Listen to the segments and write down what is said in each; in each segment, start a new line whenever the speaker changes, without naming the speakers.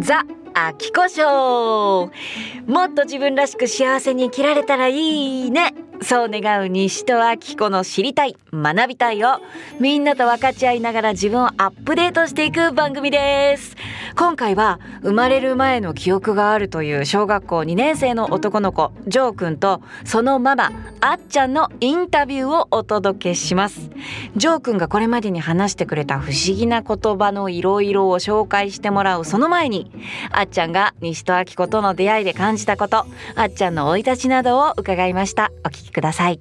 ザ・あきこショー。もっと自分らしく幸せに生きられたらいいね。そう願う西戸明子の知りたい学びたいをみんなと分かち合いながら自分をアップデートしていく番組です。今回は生まれる前の記憶があるという小学校2年生の男の子ジョー君とそのママあっちゃんのインタビューをお届けします。ジョー君がこれまでに話してくれた不思議な言葉のいろいろを紹介してもらうその前にあっちゃんが西戸あきことの出会いで感じたことあっちゃんの生い立ちなどを伺いました。お聞きください。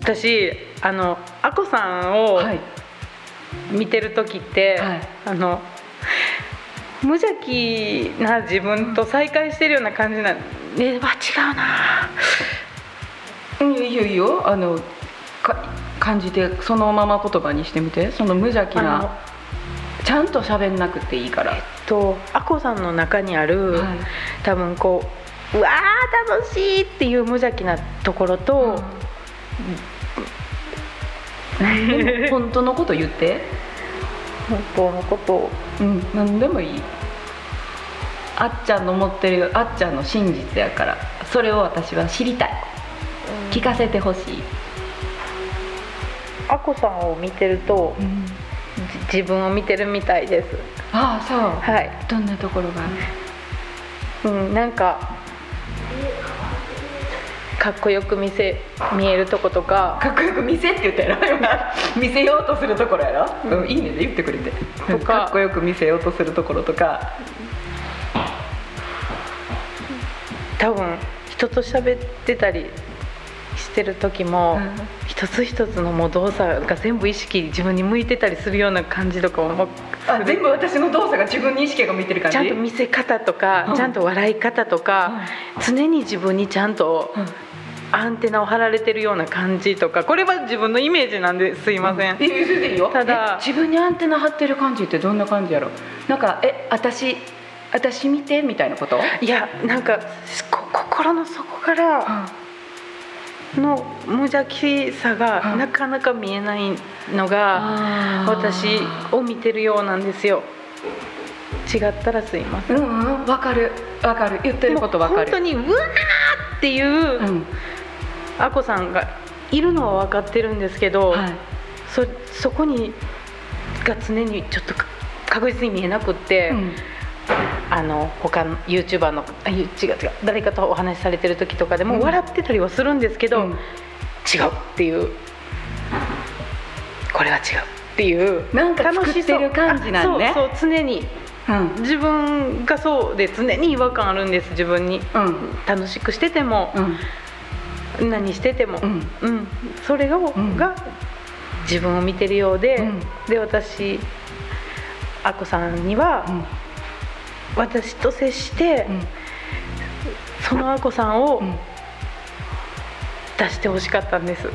私あのあこさんを
はい。
見てる時って、
はい。
あの無邪気な自分と再会してるような感じなん。では違うな。
うんいいよいいよ。あのか感じてそのまま言葉にしてみて。その無邪気なちゃんと喋んなくていいから、
とあこさんの中にある、
はい。
多分こううわー楽しいっていう無邪気なところと、
でも 本当のこと言って
本当のことを。
うん。何でもいい。あっちゃんの持ってるあっちゃんの真実やから。それを私は知りたい。聞かせてほしい、
あこさんを見てるとじ自分を見てるみたいです。
ああそう、
はい、
どんなところが？
うん、なんかかっこよく見せ見えるとことか。
かっこよく見せって言ったやろ。今 見せようとするところやろ、うん、いいねで言ってくれて。
とか。
かっこよく見せようとするところとか。
多分人と喋ってたりしてる時も、
うん。
一つ一つのもう動作が全部意識自分に向いてたりするような感じとかも
あ全部私の動作が自分に意識が向いてる感じ？
ちゃんと見せ方とか、
うん。
ちゃんと笑い方とか、常に自分にちゃんと
うん
アンテナを張られてるような感じとかこれは自分のイメージなんですいません、
え全然いいよ。
ただ
え自分にアンテナ張ってる感じってどんな感じやろ？なんかえ私私見てみたいなこと？
いやなんかこ心の底からの無邪気さが
うん。
なかなか見えないのが私を見てるようなんですよ。違ったらすいません。
うんうん。わかる。わかる。言ってることわかる。
本当にうわーっていう
うん
あこさんがいるのは分かってるんですけど、
はい。
そそこにが常にちょっとか確実に見えなくって、
うん。
あの他の YouTuber の違う違う誰かとお話しされてる時とかでも
うん。
笑ってたりはするんですけど、
うん。
違うっていう。これは違うっていう。
なんか作ってる感じなんね。
あそう常に。
うん。
自分がそうで常に違和感あるんです自分に。
うん。
楽しくしてても、
うん
何してても、
うん。
うん。それが,、
ん。
が自分を見てるようで、
うん。
で私あこさんには、
うん。
私と接して、
うん。
そのあこさんを
うん。
出してほしかったんです、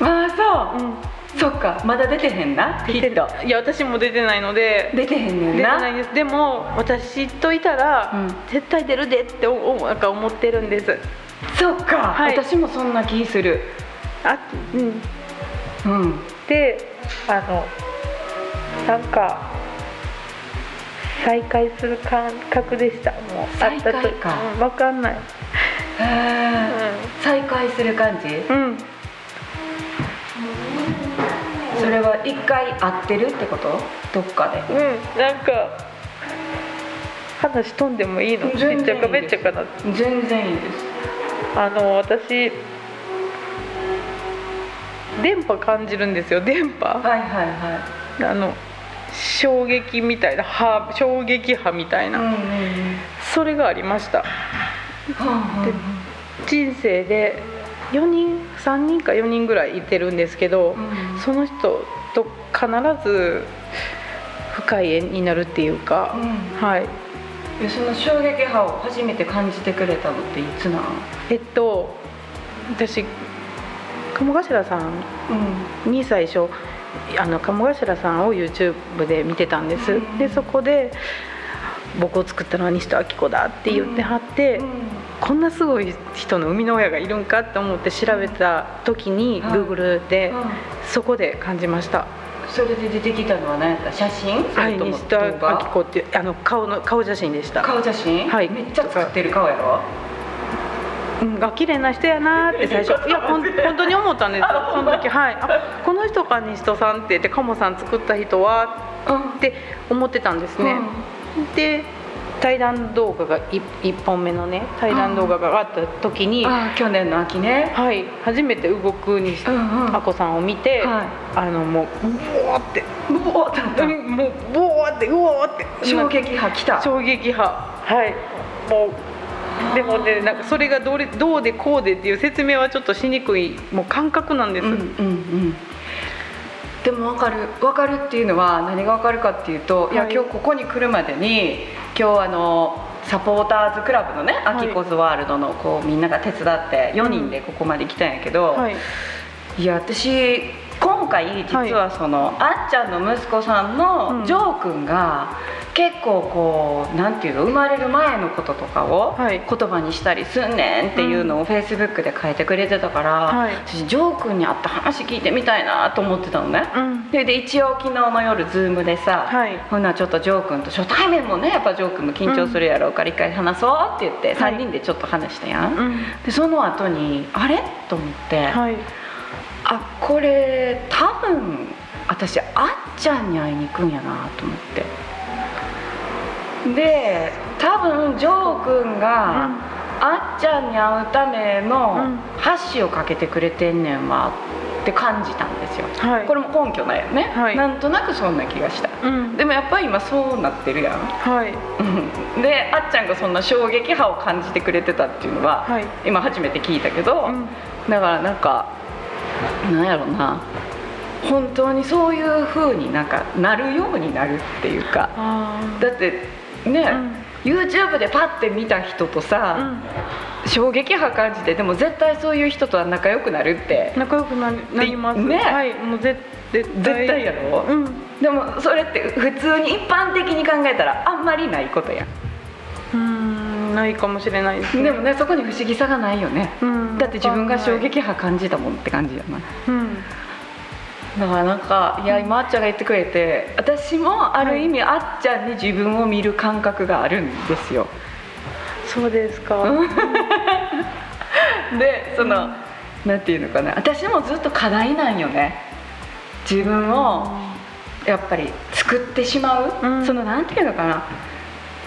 ああ
う。ん。
そうそっか。まだ出てへんな。きっと。
いや私も出てないので。
出てへんねん
出て
な
ないです。でも私といたら、
うん。
絶対出るでっておおなんか思ってるんです
そっか、
はい。
私もそんな気する。
あ、うん、
うん。
であのなんか再会する感覚でした。もう
再会
たとうん、分かんない、
へえ再会する感じ？
うん。うん、
それは一回会ってるってこと？どっかで。
うん、なんか話飛んでもいいの？ち
全然
っちゃかめっちゃかな
全然いいです
あの私電波感じるんですよ電波。
はいはいは
あの衝撃みたいな波衝撃波みたいな、
いうんうんうん。
それがありました。
はあは
人生で4人3人か4人ぐらいいてるんですけど、
うん。
その人と必ず深い縁になるっていうか、
うん。
はい
えその衝撃波を初めて感じてくれたのっていつなん？
えっと私鴨頭さん
うん。
に最初あの鴨頭さんを YouTube で見てたんです、
うん。
でそこで僕を作ったのは西戸明子だって言ってはって、こんなすごい人の生みの親がいるんか？って思って調べた時に
はい
Google で
うん。
そこで感じました
それで出てきたのは何やった？写真？そ
はい西戸明子っていうあの顔の顔写真でした。
顔写真？
はい。
めっちゃ作ってる顔やろ？
うん、が綺麗な人やなーって最初。いやほん本当に思ったんですよ。その時はい。あこの人か西戸さんって言って鴨さん作った人は
うん
って思ってたんですね、で対談動画が 1, 本目のね対談動画があった時に、
去年の秋ね。
はい、初めて動くにし
うんうん。
あこさんを見て、
は
あのもううおーって。
うおって
もうボーってうおーって。
衝撃波来た。
衝撃波。はい。もうでもねなんかそれがどれどうでこうでっていう説明はちょっとしにくいもう感覚なんです、
うんうんうんでも分かる分かるっていうのは何が分かるかっていうと、い、や
はい
今日ここに来るまでに今日あのサポーターズクラブのね
い。
アキコズワールドのこうみんなが手伝って4人でここまで来たんやけど、
はい。
いや私今回実はその、あっちゃんの息子さん
うん。
のジョー君が結構こうなんていうの生まれる前のこととかを
はい。
言葉にしたりすんねんっていうのをフェイスブックで書いてくれてたから、
はい。
私ジョー君に会った話聞いてみたいなと思ってたのね。
うん。
でで一応昨日の夜ズームでさ、
はい。
ほんならちょっとジョー君と初対面もねやっぱジョー君も緊張するやろうから一回話そうって言って
はい。
3人でちょっと話したやん、
うん。
でその後にあれ？と思って、
はい
あこれ多分私あっちゃんに会いに行くんやなと思って。で多分ジョー君が、あっちゃんに会うための
うん。
箸をかけてくれてんねんわって感じたんですよ、
はい。
これも根拠ないよね、
はい。
なんとなくそんな気がした。
うん。
でもやっぱり今そうなってるやん。
はい。
う んであっちゃんがそんな衝撃波を感じてくれてたっていうのは、
はい。
今初めて聞いたけど、
うん。
だからなんかなんやろな。本当にそういう風になんかなるようになるっていうか。
あ
だってね、YouTube でパッて見た人と
あ
さ、衝撃波感じてでも絶対そういう人とは仲良くなるって。
うん、仲良くなります。
ね。
はいもう絶絶対
やろ？
うん。
でもそれって普通に一般的に考えたらあんまりないことやん
うんないかもしれないですね。
でもねそこに不思議さがないよね、
うん。
だって自分が衝撃波感じたもんって感じやな。
うん。
だからなんかいや今あっちゃんが言ってくれて私もある意味あっちゃんに自分を見る感覚があるんですよ。
そうですか。
でその、なんていうのかな。私もずっと課題なんよね。自分をやっぱり作ってしまう、
うん。
そのなんていうのかな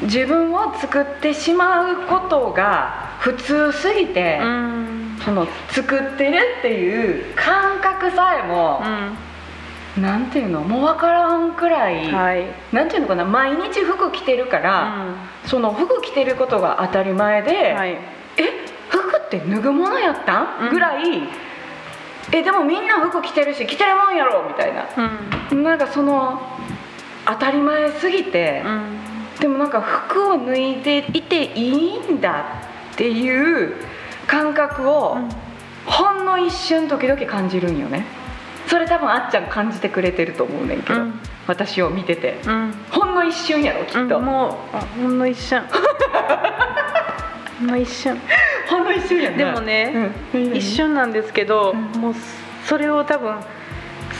自分を作ってしまうことが普通すぎて、
うん。
その作ってるっていう感覚さえも、なんていうの？もう分からんくらい、
はい。
なんていうのかな？毎日服着てるから、その服着てることが当たり前で、
はい。
え？服って脱ぐものやったん、
うん。
ぐらいえでもみんな服着てるし着てるもんやろ！みたいな。
うん。
なんかその当たり前すぎて、
うん
でもなんか服を脱いでいていいんだっていう感覚を、ほんの一瞬時々感じるんよね。それ多分あっちゃん感じてくれてると思うねんけど、
うん。
私を見てて。
うん。
ほんの一瞬やろきっと、
うんもうあほんの一瞬。ほんの一瞬。
ほんの一瞬やな。
でもね、
うん。
一瞬なんですけど、
うん。
もうそれを多分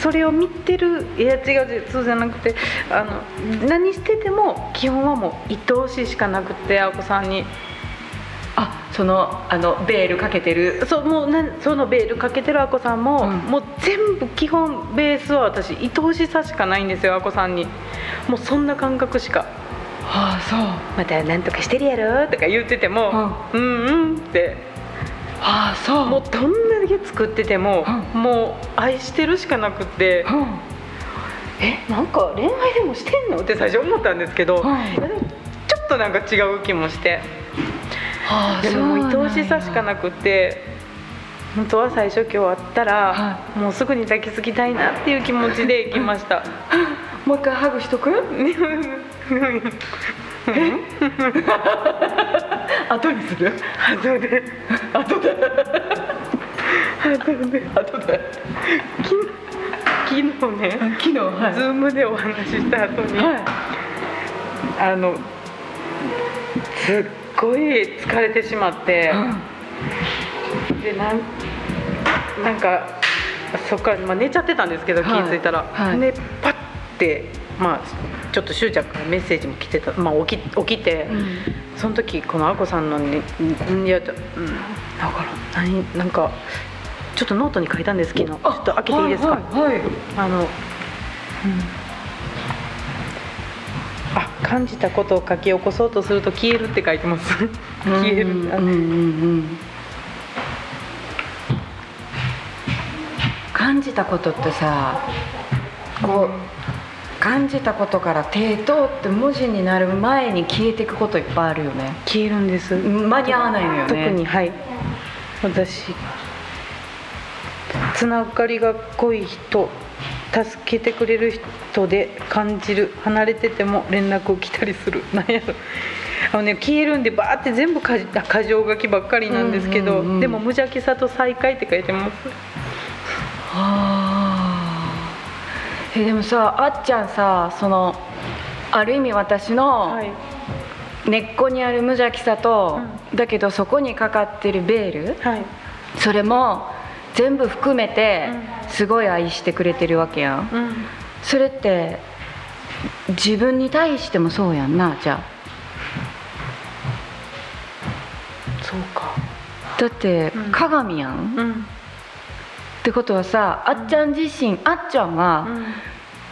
それを見てるいや違う違うそうじゃなくてあの何してても基本はもう愛おしいしかなくてあこさんに。
あそのあのベールかけてる。
そうもうなそのベールかけてるあこさんも、
うん。
もう全部基本ベースは私愛おしさしかないんですよあこさんに。もうそんな感覚しか。
ああそう。
また何とかしてるやろとか言ってても、うん、うんって
ああそう。
もうどんだけ作ってても、もう愛してるしかなくって、
うん。
えなんか恋愛でもしてんの？って最初思ったんですけど、
うん。
ちょっとなんか違う気もして。
ああ
でももう愛おしさしか
な
なくって本当は最初今日会ったら、
は
もうすぐに抱きつきたいなっていう気持ちで来ました。
もう一回ハグしとく？後にする？
後で。
後で。
後で。
後で。
昨日ね
昨日はい。
ズームでお話しした後に、
は
あのすっごい疲れてしまって、
い、
でなんなんかそっから、まあ、寝ちゃってたんですけど、
はい。
気づいたら、
はい。
でパッてまあちょっとしゅうちゃんからメッセージも来てた、まあ、起き起きて、その時このあこさんのねんいやうんだから何なんかちょっとノートに書いたんです昨日ちょっと開けていいですか、
はいはいはい
あの、うん、あ感じたことを書き起こそうとすると消えるって書いてます消える、あ
うんうんうん感じたことってさこう感じたことから手通って文字になる前に消えていくこといっぱいあるよね。
消えるんです。
間に合わないのよね。
特にはい。私。つながりが濃い人助けてくれる人で感じる。離れてても連絡を来たりする。なんやろ。あのね消えるんでバーって全部かじあ箇条書きばっかりなんですけど、でも無邪気さと再会って書いてます。
はあえでもさあっちゃんさそのある意味私の
はい。
根っこにある無邪気さと、だけどそこにかかってるベール
はい。
それも全部含めて
う
すごい愛してくれてるわけやん。
うん。
それって自分に対してもそうやんなじゃ
そうか。
あだって
うん。
鏡やん、っ
うん
てことはさあっちゃん自身あっちゃんは、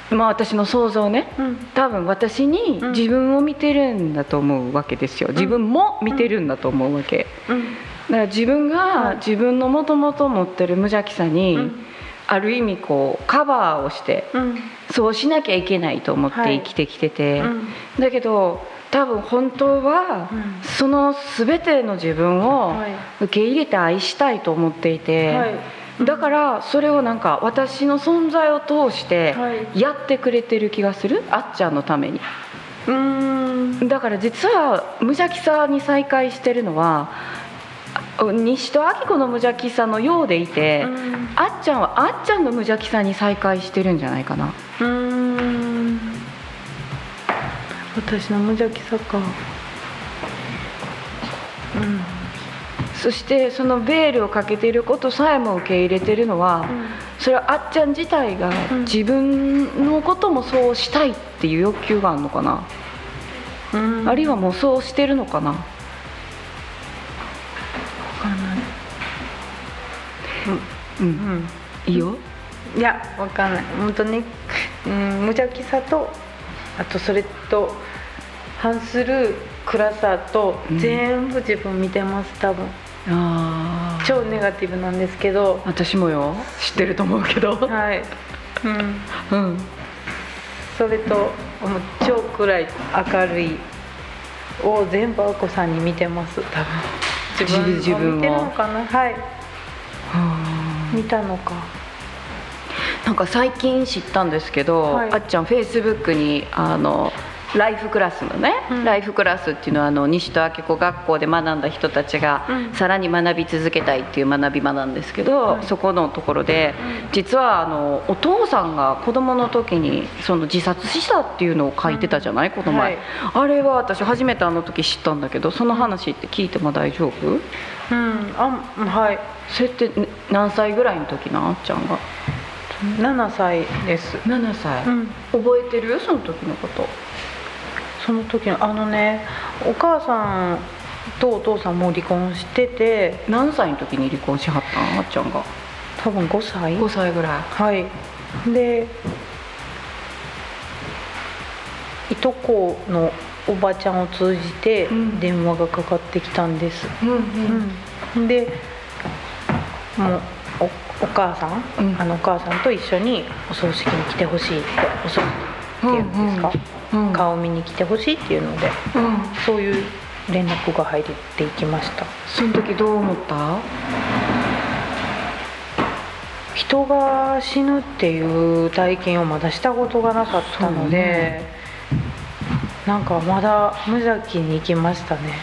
まあ私の想像ね
うん。
多分私に
うん。
自分を見てるんだと思うわけですよ。自分も見てるんだと思うわけ。
うん。
だから自分
はい
が自分のもともと持ってる無邪気さに、
うん。
ある意味こうカバーをして
うん。
そうしなきゃいけないと思っ
はい。
て生きてきてて、
うん。
だけど多分本当は
うん。
その全ての自分を
はい。
受け入れて愛したいと思っていて、
はい
だからそれをなんか私の存在を通して
はい。
やってくれてる気がする？あっちゃんのために。
うーん。
だから実は無邪気さに再会してるのはあ西と明子の無邪気さのようでいて、
うん。
あっちゃんはあっちゃんの無邪気さに再会してるんじゃないかな。
うーん。私の無邪気さか
そしてそのベールをかけていることさえも受け入れてるのは、それはあっちゃん自体が
うん。
自分のこともそうしたいっていう欲求があるのかな、
うん。
あるいはもうそうしてるのかな？
わかんない。
うん、
うん。
いいよ。
いやわかんない。本当に、うん、無邪気さとあとそれと反する暗さと
うん。
全部自分見てます多分超ネガティブなんですけど。
私もよ。知ってると思うけど。
はい、うん、
うん。
それともう。超暗い明るいを全部あこさんに見てます。多分。自分
自分を。
見てるのかな？はい。見たのか。
なんか最近知ったんですけど、
はい。
あっちゃんフェイスブックにあのライフクラスのね、
うん。
ライフクラスっていうのはあの西戸明子学校で学んだ人たちが、
うん。
さらに学び続けたいっていう学び場なんですけど、
はい
そこのところで、実はあのお父さんが子供の時にその自殺したっていうのを書いてたじゃない、この前、
はい。
あれは私初めてあの時知ったんだけどその話って聞いても大丈夫？
うん。あはい。
それってね何歳ぐらいの時なあっちゃんが
？7歳です。
7歳、
うん。
覚えてる？その時のこと
その時のあのねお母さんとお父さんもう離婚してて
何歳の時に離婚しはったんあっちゃんが？
多分5歳。
5歳ぐらい。
はい。でいとこのおばちゃんを通じて
うん。
電話がかかってきたんです、
うん
うん。でもうおお母さん、
うん。
あのお母さんと一緒にお葬式に来てほしいってお葬式っていうんですか、
うん
顔見に来てほしいっていうので
うん。
そういう連絡が入っていきました。
その時どう思った？
人が死ぬっていう体験をまだしたことがなかったので、なんかまだ無邪気に行きましたね。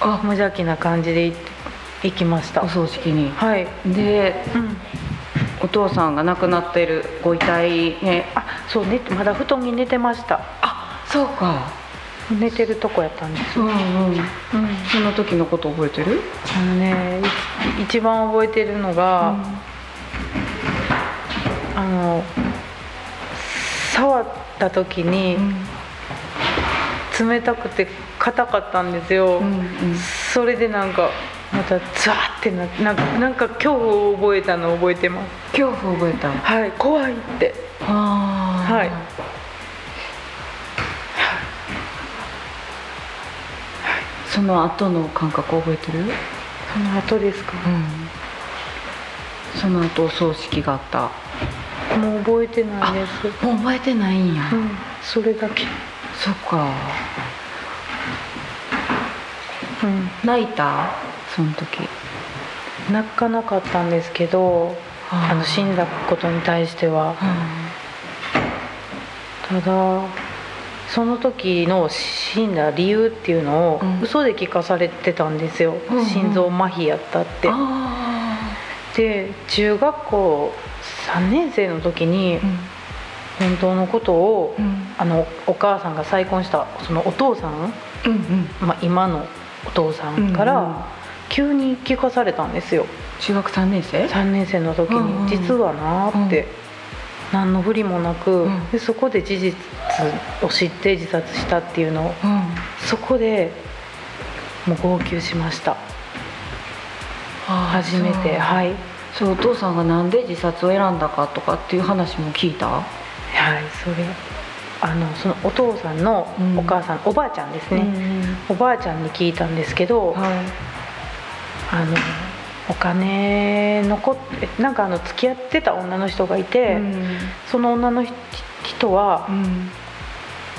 あ。
無邪気な感じで行きました。
お葬式に。
はい、
で
うん、
お父さんが亡くなっているご遺体ね。
あそうね。まだ布団に寝てました。
あそうか。
寝てるとこやったんです
うんうん。
うん。
その時のこと覚えてる？
あのねい一番覚えてるのが、の触った時に冷たくて硬かったんですよ、
うんうん。
それでなんかまたザーってななんかなんか恐怖を覚えたのを覚えてます。
恐怖覚えた。
はい怖いって。はい
その後の感覚覚えてる？
その後ですか？
その後お葬式があった。
もう覚えてないです。
もう覚えてないんや、
うん。それだけ。
そっか。
うん。
泣いた？その時。
泣かなかったんですけどあの死んだことに対しては。ただその時の死んだ理由っていうのを
うん。
嘘で聞かされてたんですよ、
うんうん。
心臓麻痺やったって。
あ
で中学校3年生の時に本当のことを、
うん。
あのお母さんが再婚したそのお父さん、
うんうん。
まあ、今のお父さんから急に聞かされたんですよ。
中学3年生
？3年生の時に、実はなーって、何のふりもなく、
うん。
でそこで事実を知って自殺したっていうのを
うん。
そこでもう号泣しました。初めて。はい。
そうお父さんがなんで自殺を選んだかとかっていう話も聞いた？
はいそれ。あのそのお父さんの
うん。
お母さん、おばあちゃんですね、
ね
おばあちゃんに聞いたんですけど、
はい。
あのお金のこえなんかあの付き合ってた女の人がいて、
うん。
その女の人人は
うん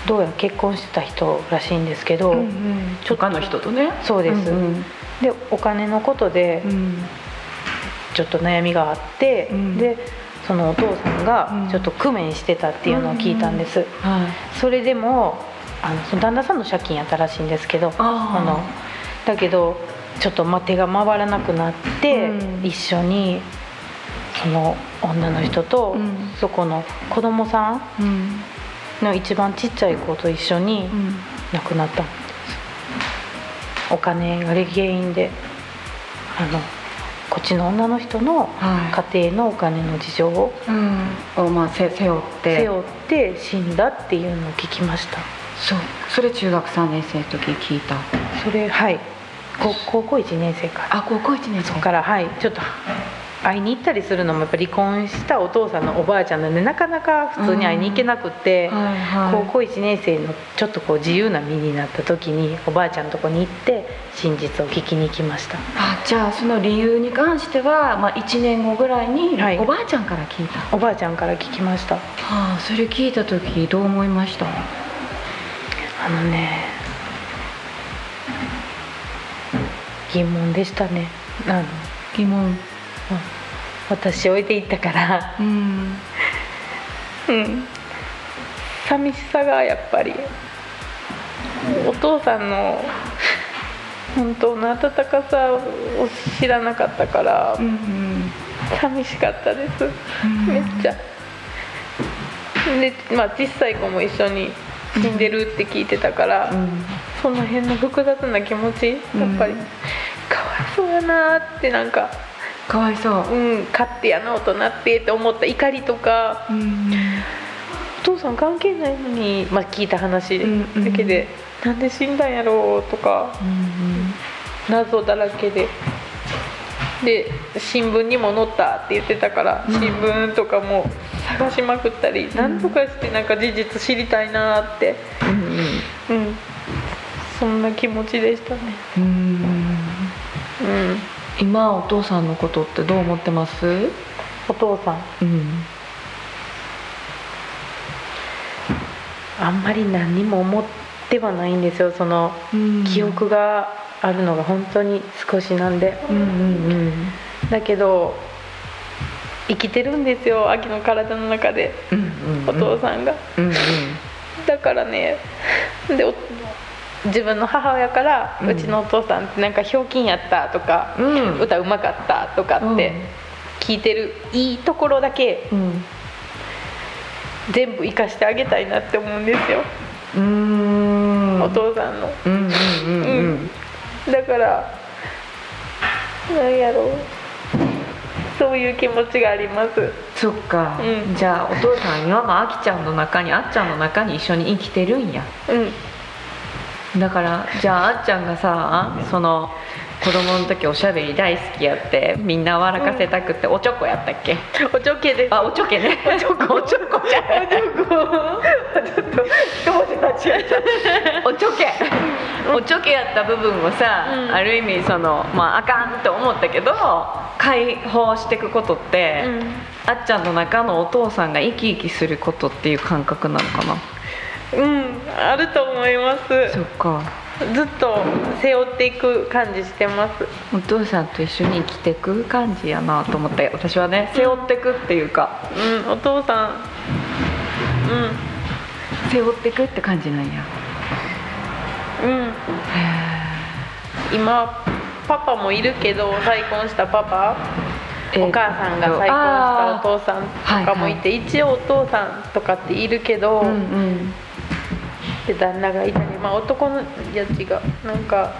どうやら結婚してた人らしいんですけど、
うん
ちょっと
他の人とね。
そうです、
うん
でお金のことで
うん
ちょっと悩みがあって、
うん。
でそのお父さんが
うん。
ちょっと工面してたっていうのを聞いたんです、
はい。
それでもあのその旦那さんの借金やったらしいんですけど
あー。
のだけどちょっとま手が回らなくなって、
うん。
一緒にその女の人と、
うん。
そこの子供さん
うん
の一番ちっちゃい子と一緒に
うん。
亡くなった。んですお金が原因であのこっちの女の人の
は
家庭のお金の事情を
いうん。をまあせ背負って。
背負って死んだっていうのを聞きました。
そう。それ中学3年生の時聞いた。
それはい。高高校1年生か。ら
あ高校1年生。
からはい。ちょっと会いに行ったりするのもやっぱ離婚したお父さんのおばあちゃんなんでなかなか普通に会いに行けなくって、
はいはい。
高校1年生のちょっとこう自由な身になった時におばあちゃんのとこに行って真実を聞きに行きました。
あじゃあその理由に関しては、まあ、1年後ぐらいに
はい。
おばあちゃんから聞いた、は
おばあちゃんから聞きました。
あそれ聞いた時どう思いました？
あのね疑問でしたね。あの
疑問
私置いていったから。
うん。
うん。寂しさがやっぱり。お父さんの本当の温かさを知らなかったから。
うんうん
寂しかったです。
うん。
めっちゃ。でまあ小さい子も一緒に死んでるって聞いてたから、
うん。
その辺の複雑な気持ちやっぱり、
うん。
かわいそうやなってなんか
かわいそう。
うん勝手やな大人ってって思った怒りとか。
うん
お父さん関係ないのに、まあ、聞いた話
うんうん。
だけで、なんで死んだんやろうとか
うん
謎だらけで。で新聞にも載ったって言ってたから、
うん。
新聞とかも探しまくったり、なんとかしてなんか事実知りたいなって、
うん
うん、そんな気持ちでしたね。
うん。
うん、
今お父さんのことってどう思ってます？
お父さん。
うん。
あんまり何にも思ってはないんですよ。その記憶があるのが本当に少しなんで。
うんうん
だけど生きてるんですよ。秋の体の中で。
うんうん。
お父さんが、
うんうん。
だからね。でお自分の母親から、
う
うんちのお父さんってなんかひょうきんやったとか、
うん。
歌うまかったとかって聞いてるいいところだけ
うん。
全部生かしてあげたいなって思うんですよ、
うん。
お父さんの。
うんうんうんうん。
だからなんやろ。うそういう気持ちがあります。
そっか、
うん。
じゃあお父さん今もあきちゃんの中にあっちゃんの中に一緒に生きてるんや。
うん
だからじゃああっちゃんがさその子供の時おしゃべり大好きやってみんな笑かせたくって、おちょこやったっけ？
おちょけです。
あおちょけね。おちょこ。おちょこ。じゃない
ちょっと一文字間違えた
おちょけ。おちょけやった部分をさ、
うん。
ある意味そのまああかんって思ったけど解放していくことって、あっちゃんの中のお父さんが生き生きすることっていう感覚なのかな？
うんあると思います。
そっか。
ずっと背負っていく感じしてます。
お父さんと一緒に生きてく感じやなと思って。私はね背負ってくっていうか。
うんお父さん。
背負ってくって感じなんや。
うん。うん今パパもいるけど再婚したパパ。
えー
お母さんが再婚したお父さんとかもいて、一応お父さんとかっているけど、
うんうん
で旦那がいたり、まあ、男のやつがなんか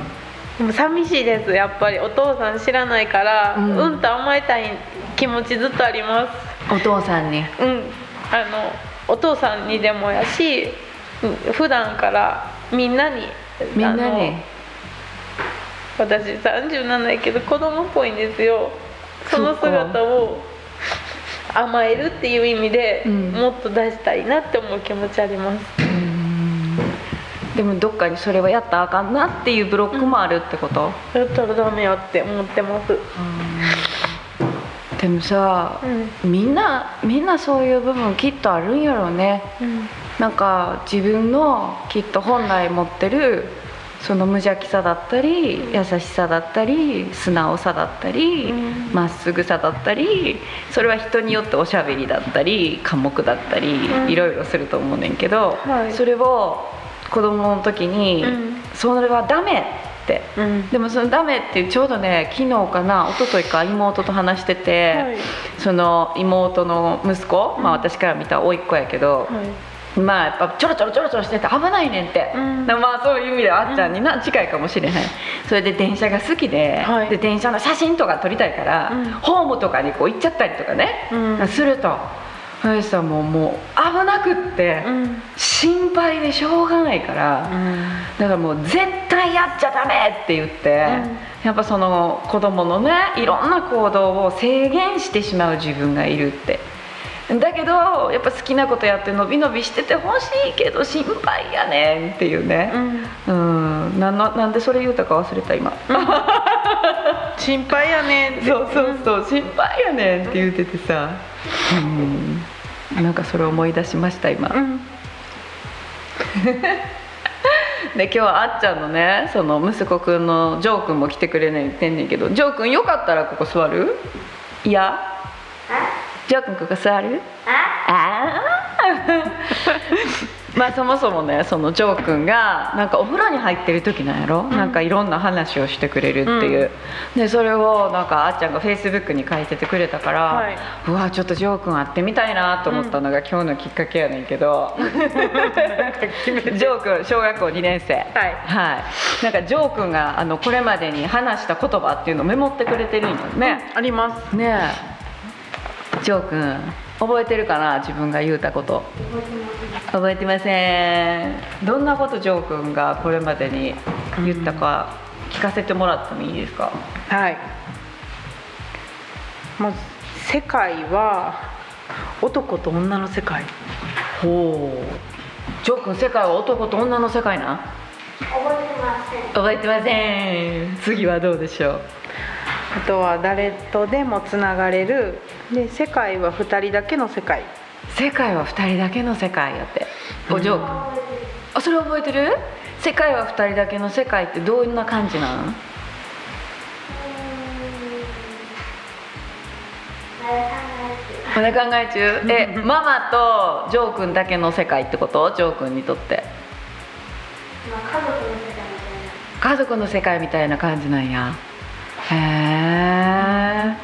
でも寂しいですやっぱり。お父さん知らないから、
う
うんん、と甘えたい気持ちずっとあります。
お父さんに？
うん。あのお父さんにでもやしうん普段からみんなに
みんなに？
私37やけど子供っぽいんですよ。その姿を甘えるっていう意味で、
うん。
もっと出したいなって思う気持ちあります
でもどっかにそれはやったらあかんなっていうブロックもあるってこと、
だったらダメやって思ってます。
でもさ、
うん。
みんなみんなそういう部分きっとあるんやろうね。
うん。
なんか自分のきっと本来持ってるその無邪気さだったり優しさだったり素直さだったり
うん。
ま、っすぐさだったりそれは人によっておしゃべりだったり寡黙だったり、
うん。
いろいろすると思うねんけど、
はい。
それを子供の時に、
うん。
それはダメって。
うん。
でもそのダメってちょうどね昨日かな一昨日か妹と話してて、
はい。
その妹の息子、まあ私から見たら甥っ子やけど、
はい
まあやっぱちょろちょろちょろちょろしてて危ないねんって、
うん。
でまあそういう意味ではあっちゃん。にな、近いかもしれへんそれで電車が好きで,、
はい。
で電車の写真とか撮りたいから、
うん。
ホームとかにこう行っちゃったりとかね、
うん。
すると林さんももう危なくって、
うん。
心配でしょうがないから、だからもう絶対やっちゃダメって言って、やっぱその子供のねいろんな行動を制限してしまう自分がいるってだけどやっぱ好きなことやってのびのびしててほしいけど心配やねんっていうね。
うん。
うん。なんのなんでそれ言うたか忘れた今。
心配やねんって。
そうそうそう。心配やねんって言うててさ。うん。なんかそれ思い出しました今。
うん。
で今日はあっちゃんのねその息子くんのジョーくんも来てくれねん言ってんねんけど。ジョーくんよかったらここ座る？いやジョーくんここ座る？あ？あ まあそもそもねそのジョーくんがなんかお風呂に入ってる時なんやろ、なんかいろんな話をしてくれるっていう、でそれをなんかあっちゃんがフェイスブックに書いててくれたから、
はい。う
わちょっとジョーくん会ってみたいなと思ったのが今日のきっかけやねんけど、ジョーくん小学校2年生。
はい。
はい、なんかジョー君があのこれまでに話した言葉っていうのをメモってくれてるんよね。
あります。
ねえ、ジョー君覚えてるかな？自分が言うたこと。覚えてません。どんなことジョー君がこれまでに言ったか聞かせてもらってもいいですか？
はいまず世界は男と女の世界
ほう。ジョー君世界は男と女の世界な。覚えてません。次はどうでしょう。
あとは誰とでもつながれる。で世界は2人だけの世界。
世界は2人だけの世界やって。おジョー。君あそれ覚えてる？世界は2人だけの世界ってどんな感じなん。まだ考え中えママとジョー君だけの世界ってこと？ジョー君にとって家族の世界みたいな感じなんや。へえ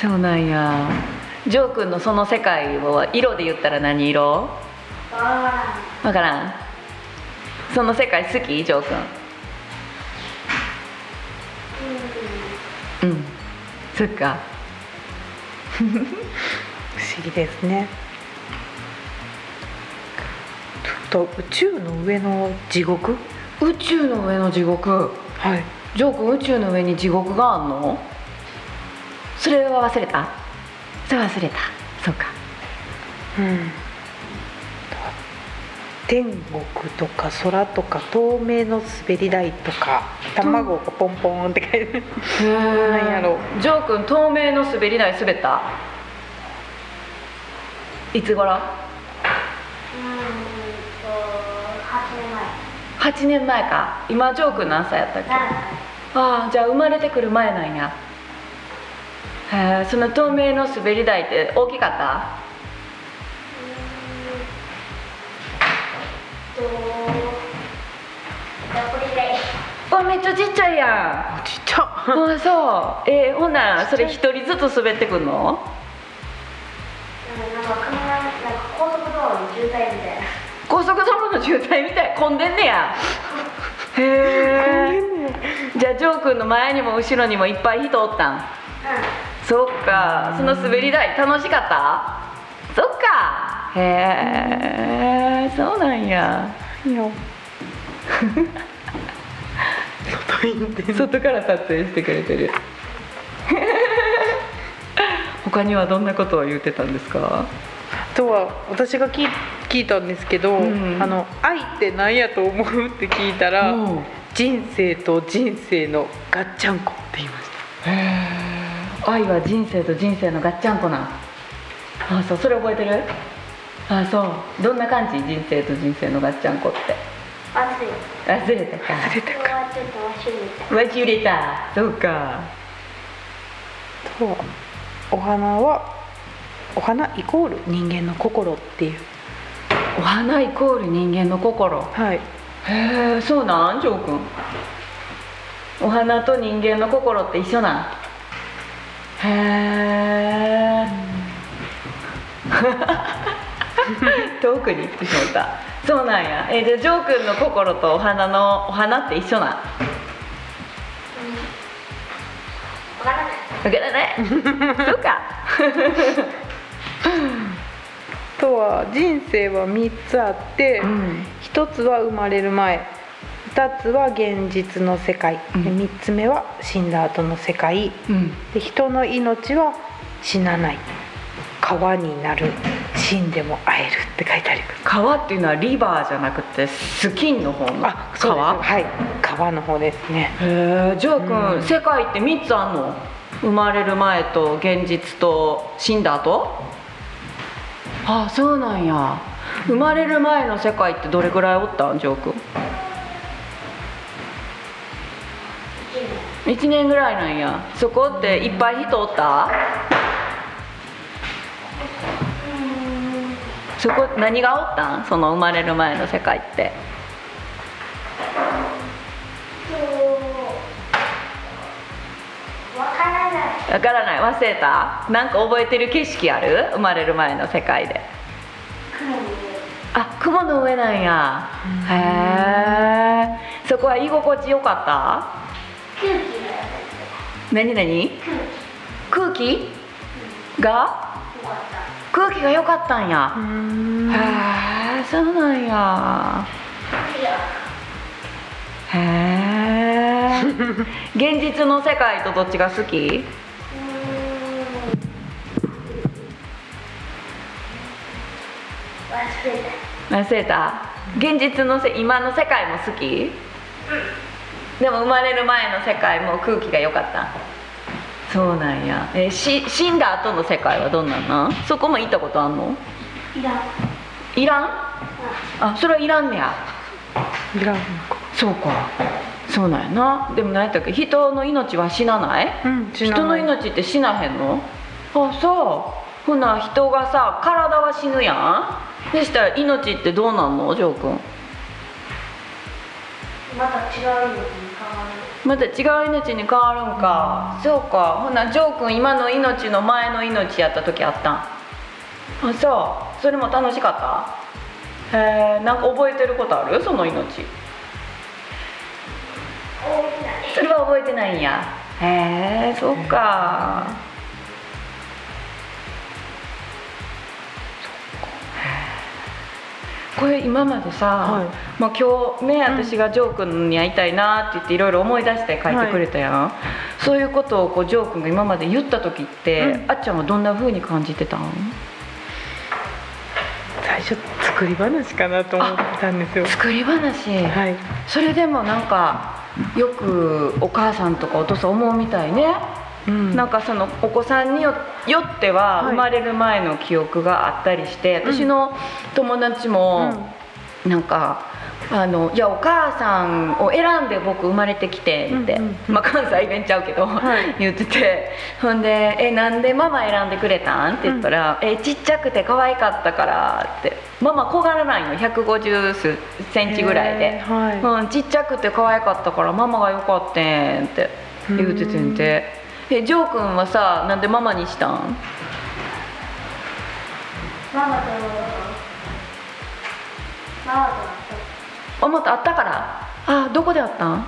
そ
うなんや。ジョー君のその世界を色で言ったら何色？わからん。その世界好き？ジョー君。うん。そっか。
不思議ですね。ちょっと宇宙の上の地獄？
宇宙の上の地獄。
はい。
ジョー君宇宙の上に地獄があんの？それは忘れた？それは忘れた。そうか。
うん。天国とか空とか透明の滑り台とか卵がポンポンって書いてる。
へ
なんやろ。
ジョー君透明の滑り台滑った？いつ頃？
8
8年前か。今ジョー君何歳やったっけ？ああじゃあ生まれてくる前なんや。へえその透明の滑り台って大きかった？わめっちゃちっちゃいや
ちっちゃ。
んあそう。えー、ほんならそれ一人ずつ滑ってくんの？
うんなんか車なんか高速道路の渋滞みたいな
高速道路の渋滞みたい混んでんねや。へえじゃあジョー君の前にも後ろにもいっぱい人おったん。そっか。その滑り台楽しかった？そっか。へえそうなんや。
いや 外
から撮影してくれてる。他にはどんなことを言ってたんですか？
あとは私が聞い聞いたんですけど、
うん。
あの愛って何やと思うって聞いたら、
うん。
人生と人生のガッチャンコって言いました。
愛は人生と人生のガッチャンコな。んあそうそれ覚えてる？あそう。どんな感じ？人生と人生のガッチャンコって。忘れた。か。
忘れたか。
忘れた。
そうか。
とお花はお花イコール人間の心っていう。
お花イコール人間の心？
はい。
へえそうなんジョー君お花と人間の心って一緒なん？へえ 遠くに行ってしまった。そうなんや。えじゃあジョー君の心とお花のお花って一緒なん。
わからない。
わからない。そうか
とは人生は3つあって、
うん。
1つは生まれる前2つは現実の世界、
うん。
で3つ目は死んだ後の世界。
うん。
で人の命は死なない。川になる。死んでも会える。って書いてあります。
川っていうのはリバーじゃなくてスキンの方の川？
はい。川の方ですね。
へえジョー君、
うん。
世界って3つあんの？生まれる前と現実と死んだ後？あそうなんや。生まれる前の世界ってどれぐらいおったんジョー君？1年ぐらいなんや。そこっていっぱい人おった？そこ何がおったん？その生まれる前の世界って。
わからない。
忘れた。なんか覚えてる景色ある？生まれる前の世界で。あ雲の上なんや。へえそこは居心地よかった？
空気
何何？
空気。
が？空気が良かったんや。
うん。
へえそうなんや。へえ現実の世界とどっちが好き？
忘れた。
忘れた。現実のせ今の世界も好き？でも生まれる前の世界も空気が良かった。そうなんや。えし死んだ後の世界はどんなんなん？そこも行ったことあんの？
いらん。
いらん？あそれはいらんねや。
いらん。のか
そうか。そうなんやな。でも何やったっけ？人の命は死なない？
うん死な
人の命って死なへんの？あそう。ほな人がさ体は死ぬやんそしたら命ってどうなんの？ジョー君。
また違うのに変わる。
また違う命に変わるんか、そうか。ほなジョー君今の命の前の命やった時あったん。あそう。それも楽しかった？へえんか覚えてることある？その命。それは覚えてないんや。へえそっかこれ今までさ、
はい。
まあ、今日ね私がジョー君に会いたいなって言っていろいろ思い出して書いてくれたやん、そういうことをこうジョー君が今まで言った時って、
うん。
あっちゃんはどんな風に感じてたん？
最初作り話かなと思ってたんですよ。
作り話、
はい。
それでもなんかよくお母さんとかお父さん思うみたいね、
うん。
なんかそのお子さんによよっては
はい。
生まれる前の記憶があったりして、
うん。
私の友達もなんか。あのいやお母さんを選んで僕生まれてきてって、
うんうん。
まあ、関西弁ちゃうけど、
はい。
言ってて。ほんで「えなんでママ選んでくれたん?」って言ったら「えちっちゃくて可愛かったから」って。ママ小柄なんよ。150センチぐらいで。
はい。
うん、ちっちゃくて可愛かったからママがよかったんって。言うててんてえジョー君はさなんでママにしたん？
ママとママと
あまたあったから？あどこであったん？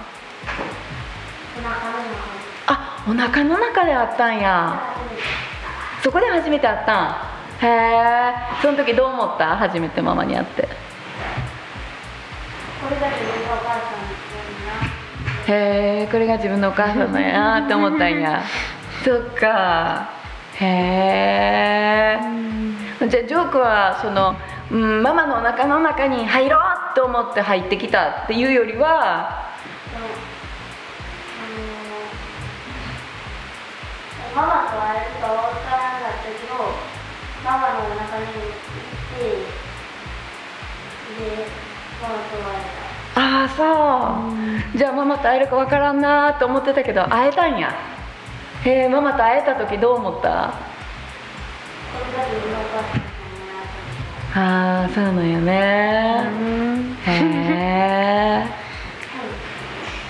あお腹の中であったんや。そこで初めて会ったん？へえ。その時どう思った？初めてママに会って。
これだけ
へえこれが自分のお母さんなんやなって思ったんや。そっか。へえじゃあジョークはその、うん、ママのお腹の中に入ろうと思って入ってきたっていうよりは
ママと会えるかわからなかったけどママの中に行ってでママと会え
ああそう。じゃあママと会えるかわからんなと思ってたけど会えたんや。へえママと会えた時どう思った？ああそうなんやね。へえ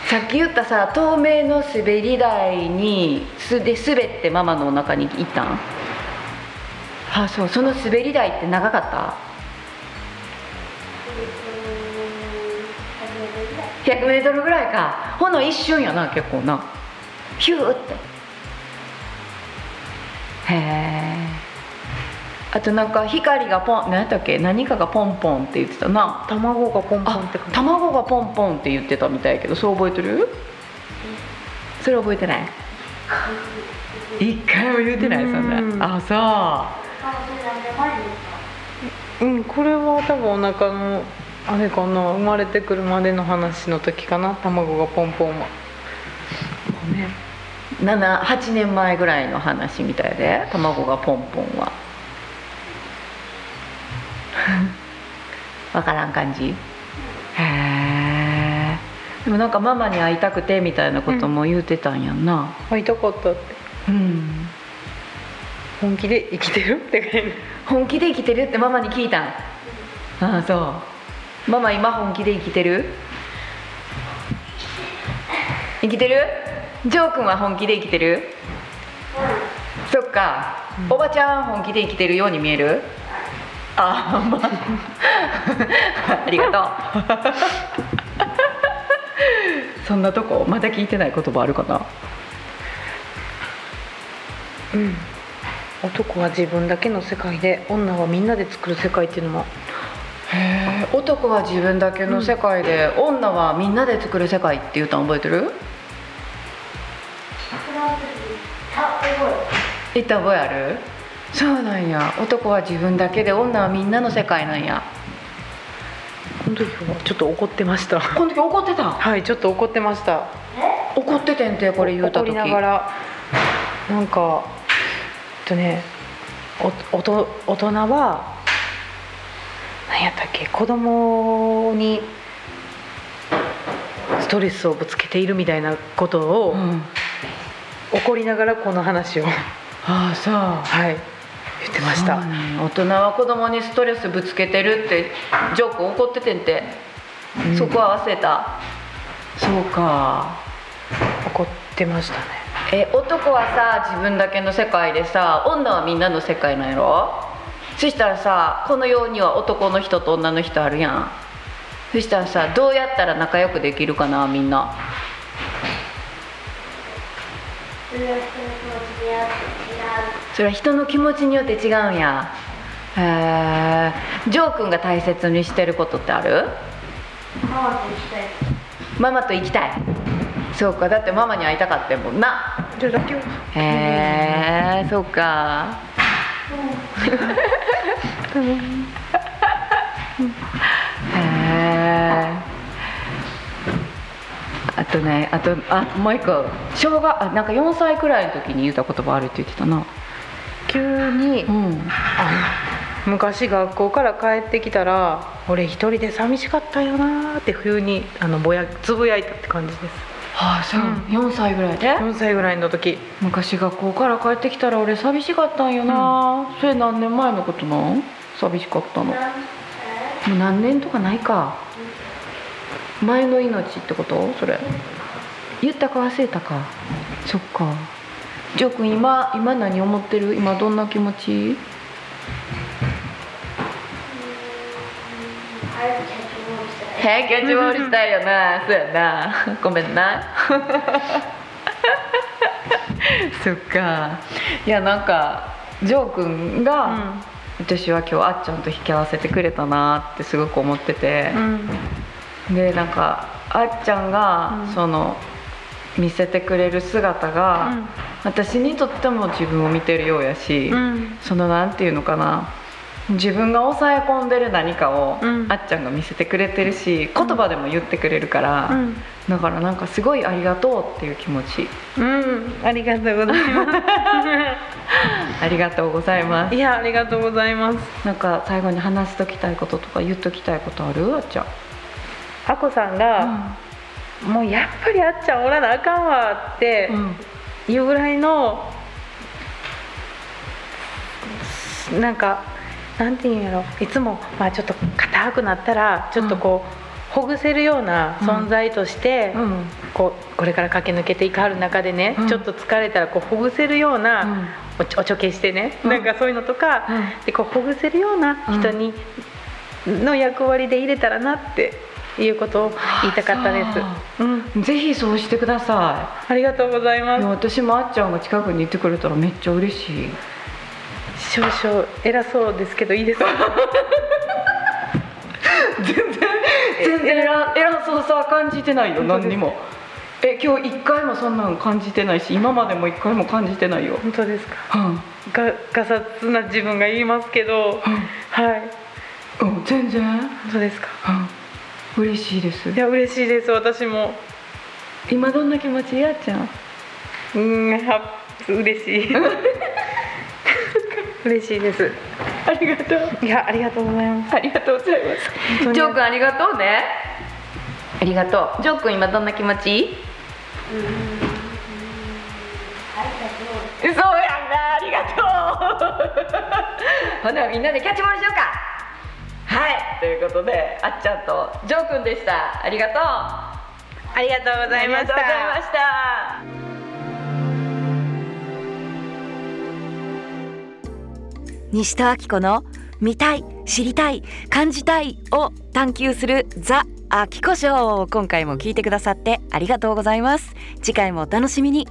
さっき言ったさ透明の滑り台にすで滑ってママのお腹に行ったん？あそう。その滑り台って長かった？
初めてぐらい
100m ぐらいか。ほんの一瞬やな結構な。ヒューって。へえ。あとなんか光がポン何やったっけ？何かがポンポンって言ってたな。
卵がポンポン
あ
って感じ。
卵がポンポンって言ってたみたいやけどそう覚えてる？それ覚えてない？一回も言うてないそん。
うん
な。あそう。
うんこれは多分お腹のあれかな生まれてくるまでの話の時かな。卵がポンポン。はね
78年前ぐらいの話みたいで。卵がポンポンは。わからん感じ？へえでもなんかママに会いたくてみたいなことも言うてたんやんな。
会いたかったって。
うん。
本気で生きてる？って
本気で生きてるってママに聞いたん。ああそうママ今本気で生きてる？生きてる？ジョー君は本気で生きてる？そっか、おばちゃん本気で生きてるように見える？あ、まあ、ありがとう。そんなとこまだ聞いてない言葉あるかな？
うん。男は自分だけの世界で女はみんなで作る世界っていうのも
へえ男は自分だけの世界で、女はみんなで作る世界って言ったの覚えてる？言った覚えある？そうなんや。男は自分だけで女はみんなの世界なんや。
この時はちょっと怒ってました。
この時怒ってた？
はいちょっと怒ってました。
怒っててんてこれ言うた時。
怒りながら。なんかえっとねおおと大人は何やったっけ？子供にストレスをぶつけているみたいなことを、
うん。
怒りながらこの話を
ああそう。
はい。言ってました。
大人は子供にストレスぶつけてるってジョーク怒っててんて、
うん。
そこは忘れた。そうか。
怒ってましたね。
え男はさ自分だけの世界でさ女はみんなの世界なんやろ？そしたらさこの世には男の人と女の人あるやん。そしたらさどうやったら仲良くできるかなみんな。
えそれは人の気持ちによって違う。
それは人の気持ちによって違うんや。へえジョー君が大切にしてることってある？
ママと行きたい。
ママと行きたい。そうかだってママに会いたかったもんな。
じゃあだけを
へえそうかへえあとねあとあもう一個。小学あなんか4歳くらいの時に言った言葉あるって言ってたな。
急に
うん。
昔学校から帰ってきたら俺一人で寂しかったよなーって冬にあのぼやつぶやいたって感じです。
はあそう、
うん。
4歳ぐらいで
？4歳ぐらいの時。
昔学校から帰ってきたら俺寂しかったんよな、それ何年前のことなん？寂しかったの。もう何年とかないか。前の命ってこと？それ。言ったか忘れたか。そっか。ジョー君今今何思ってる？今どんな気持ち？
早くキャッチボールしたい
へえキャッチボールしたいよな。そうやな。ごめんな。そっか。いやなんかジョー君が、私は今日あっちゃんと引き合わせてくれたなってすごく思ってて。
う、ん。
でなんかあっちゃんが、
うん。
その見せてくれる姿が、私にとっても自分を見てるようやし、
うん。
そのなんていうのかな自分が抑え込んでる何かを、
うん。
あっちゃんが見せてくれてるし言葉でも言ってくれるから、
うん。
だからなんかすごいありがとうっていう気持ち。
うん。ありがとうございま
ありがとうございます。
すいやありがとうございます。
なんか最後に話しときたいこととか言っときたいことある？あっちゃん、
あこさんが、もうやっぱりあっちゃんおらなあかんわって
うん。
いうぐらいの、なんかなんていうんやろ。いつも、まあ、ちょっと硬くなったらちょっとこう、ほぐせるような存在として、
うん。
こうこれから駆け抜けていかはる中でね、
うん。
ちょっと疲れたらこうほぐせるような、おちおちょけしてね、
うん。
なんかそういうのとか、
うん。
でこうほぐせるような人に、の役割で入れたらなっていうことを言いたかったです。う。ん、
ぜひそうしてくださ
ありがとうございます。
私もあっちゃんが近くにいてくれたらめっちゃ嬉しい
少々偉そうですけどいいですか？
全然偉偉そうさは感じてないよ。何にも。え今日一回もそんなの感じてないし今までも一回も感じてないよ。
本当ですか？
うん。
がガサツな自分が言いますけど、はい、
うん全然。
本当ですか？
うん。嬉しいです。
いや嬉しいです。私も。
今どんな気持ち？やっちゃん。
うん、は嬉しい。嬉しいです。
ありがとう。
いやありがとうございます。
ありがとうございます。ジョー君ありがとうね。ありがとう。ジョー君今どんな気持ち？そうやんな。ありがとう。ほなみんなでキャッチボールしようか。はい。ということであっちゃんとジョー君でした。ありがとう。あ
ありがとうございました。
りがとうございました
西戸明子の見たい知りたい感じたいを探求するザ・アキコショー今回も聞いてくださってありがとうございます。次回もお楽しみに。